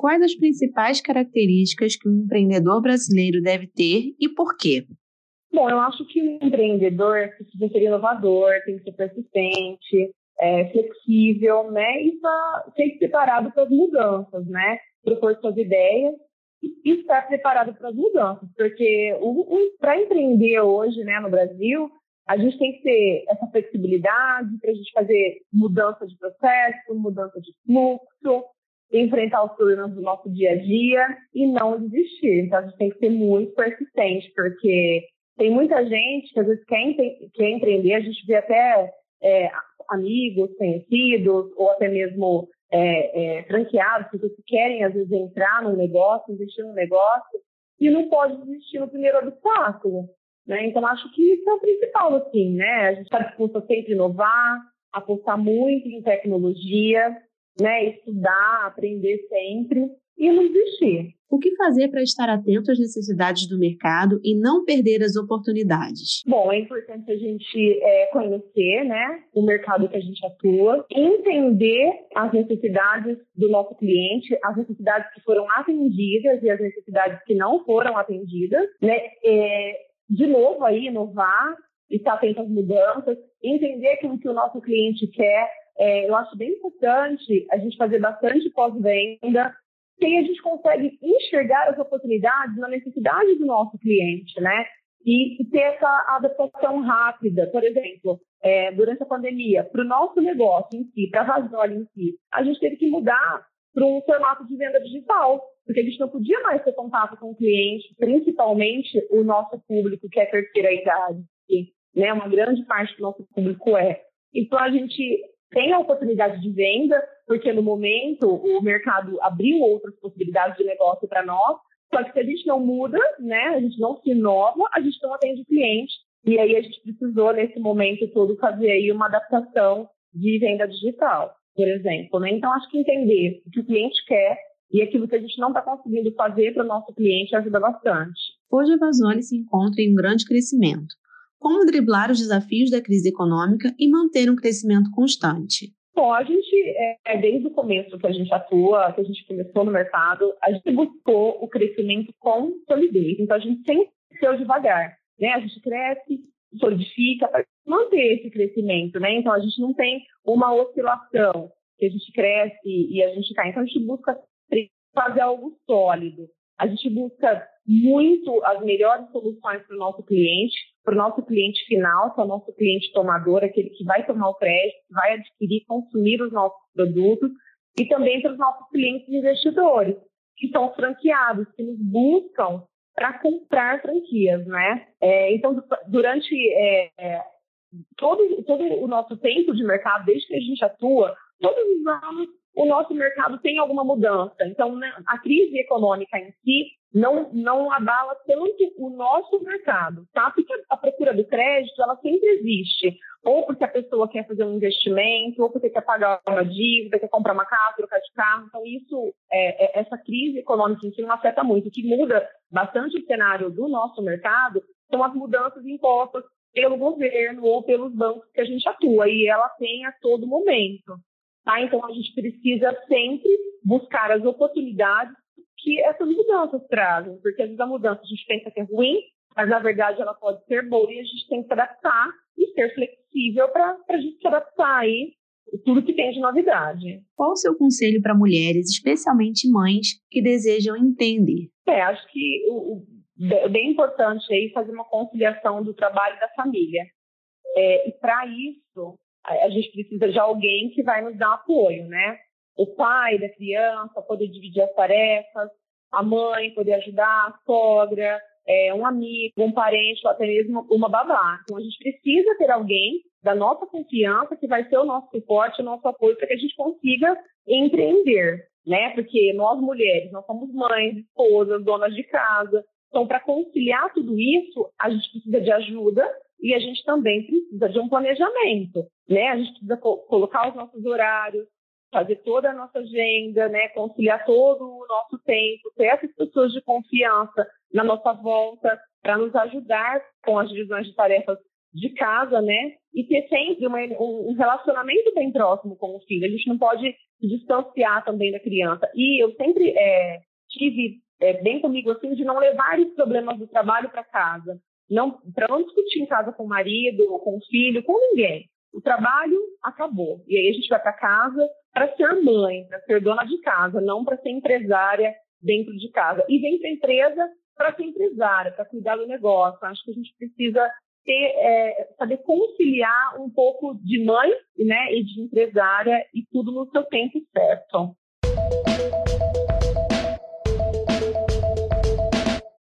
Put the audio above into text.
Quais as principais características que um empreendedor brasileiro deve ter e por quê? Bom, eu acho que um empreendedor precisa ser inovador, tem que ser persistente, é, flexível, né? E tá, ser preparado para as mudanças, né? Propor suas ideias e estar preparado para as mudanças, porque para empreender hoje, né, no Brasil, a gente tem que ter essa flexibilidade para a gente fazer mudança de processo, mudança de fluxo, enfrentar os problemas do nosso dia a dia e não desistir. Então, a gente tem que ser muito persistente, porque tem muita gente que às vezes quer, quer empreender, a gente vê até é, amigos, conhecidos, ou até mesmo é, é, franqueados, pessoas que querem às vezes entrar num negócio, investir num negócio, e não pode desistir no primeiro obstáculo. Né? Então, acho que isso é o principal, assim, né? A gente está disposto a sempre inovar, apostar muito em tecnologia, né? Estudar, aprender sempre e não desistir. O que fazer para estar atento às necessidades do mercado e não perder as oportunidades? Bom, é importante a gente é, conhecer né, o mercado que a gente atua, entender as necessidades do nosso cliente, as necessidades que foram atendidas e as necessidades que não foram atendidas, né? É, de novo aí, inovar, estar atento às mudanças, entender aquilo que o nosso cliente quer. É, eu acho bem importante a gente fazer bastante pós-venda, que aí a gente consegue enxergar as oportunidades na necessidade do nosso cliente, né? E, e ter essa adaptação rápida. Por exemplo, é, durante a pandemia, para o nosso negócio em si, para a Vazoli em si, a gente teve que mudar para um formato de venda digital, porque a gente não podia mais ter contato com o cliente, principalmente o nosso público que é terceira idade, né? Uma grande parte do nosso público é. Então a gente tem a oportunidade de venda, porque no momento o mercado abriu outras possibilidades de negócio para nós, só que se a gente não muda, né, a gente não se inova, a gente não atende o cliente. E aí a gente precisou, nesse momento todo, fazer aí uma adaptação de venda digital, por exemplo. Né? Então, acho que entender o que o cliente quer e aquilo que a gente não está conseguindo fazer para o nosso cliente ajuda bastante. Hoje a Vasoli se encontra em um grande crescimento. Como driblar os desafios da crise econômica e manter um crescimento constante? Bom, a gente, é, desde o começo que a gente atua, que a gente começou no mercado, a gente buscou o crescimento com solidez. Então, a gente sempre cresceu devagar. Né? A gente cresce, solidifica para manter esse crescimento. Né? Então, a gente não tem uma oscilação que a gente cresce e a gente cai. Então, a gente busca fazer algo sólido. A gente busca muito as melhores soluções para o nosso cliente, para o nosso cliente final, que é o nosso cliente tomador, aquele que vai tomar o crédito, vai adquirir, consumir os nossos produtos, e também para os nossos clientes investidores, que são franqueados, que nos buscam para comprar franquias, né? É, então, durante é, é, todo, todo o nosso tempo de mercado, desde que a gente atua, todos os anos o nosso mercado tem alguma mudança. Então, né, a crise econômica em si não, não abala tanto o nosso mercado, tá? Porque a procura do crédito, ela sempre existe. Ou porque a pessoa quer fazer um investimento, ou porque quer pagar uma dívida, quer comprar uma casa, trocar de carro. Então, isso, é, é, essa crise econômica em si não afeta muito. O que muda bastante o cenário do nosso mercado são as mudanças impostas pelo governo ou pelos bancos que a gente atua. E ela tem a todo momento. Tá? Então, a gente precisa sempre buscar as oportunidades que essas mudanças trazem, porque às vezes a mudança a gente pensa que é ruim, mas na verdade ela pode ser boa e a gente tem que se adaptar e ser flexível para a gente se adaptar aí tudo que tem de novidade. Qual o seu conselho para mulheres, especialmente mães, que desejam entender? É, acho que o, o bem importante aí fazer uma conciliação do trabalho e da família. É, e para isso, a gente precisa de alguém que vai nos dar apoio, né? O pai da criança poder dividir as tarefas, a mãe poder ajudar, a sogra, é, um amigo, um parente, ou até mesmo uma babá. Então, a gente precisa ter alguém da nossa confiança que vai ser o nosso suporte, o nosso apoio para que a gente consiga empreender, né? Porque nós mulheres, nós somos mães, esposas, donas de casa. Então, para conciliar tudo isso, a gente precisa de ajuda e a gente também precisa de um planejamento, né? A gente precisa co colocar os nossos horários, fazer toda a nossa agenda, né? Conciliar todo o nosso tempo, ter essas pessoas de confiança na nossa volta para nos ajudar com as divisões de tarefas de casa, né? e ter sempre uma, um relacionamento bem próximo com o filho. A gente não pode se distanciar também da criança. E eu sempre é, tive é, bem comigo assim de não levar os problemas do trabalho para casa, não para não discutir em casa com o marido, com o filho, com ninguém. O trabalho acabou e aí a gente vai para casa para ser mãe, para ser dona de casa, não para ser empresária dentro de casa. E vem para a empresa para ser empresária, para cuidar do negócio. Acho que a gente precisa ter, é, saber conciliar um pouco de mãe né, e de empresária e tudo no seu tempo certo.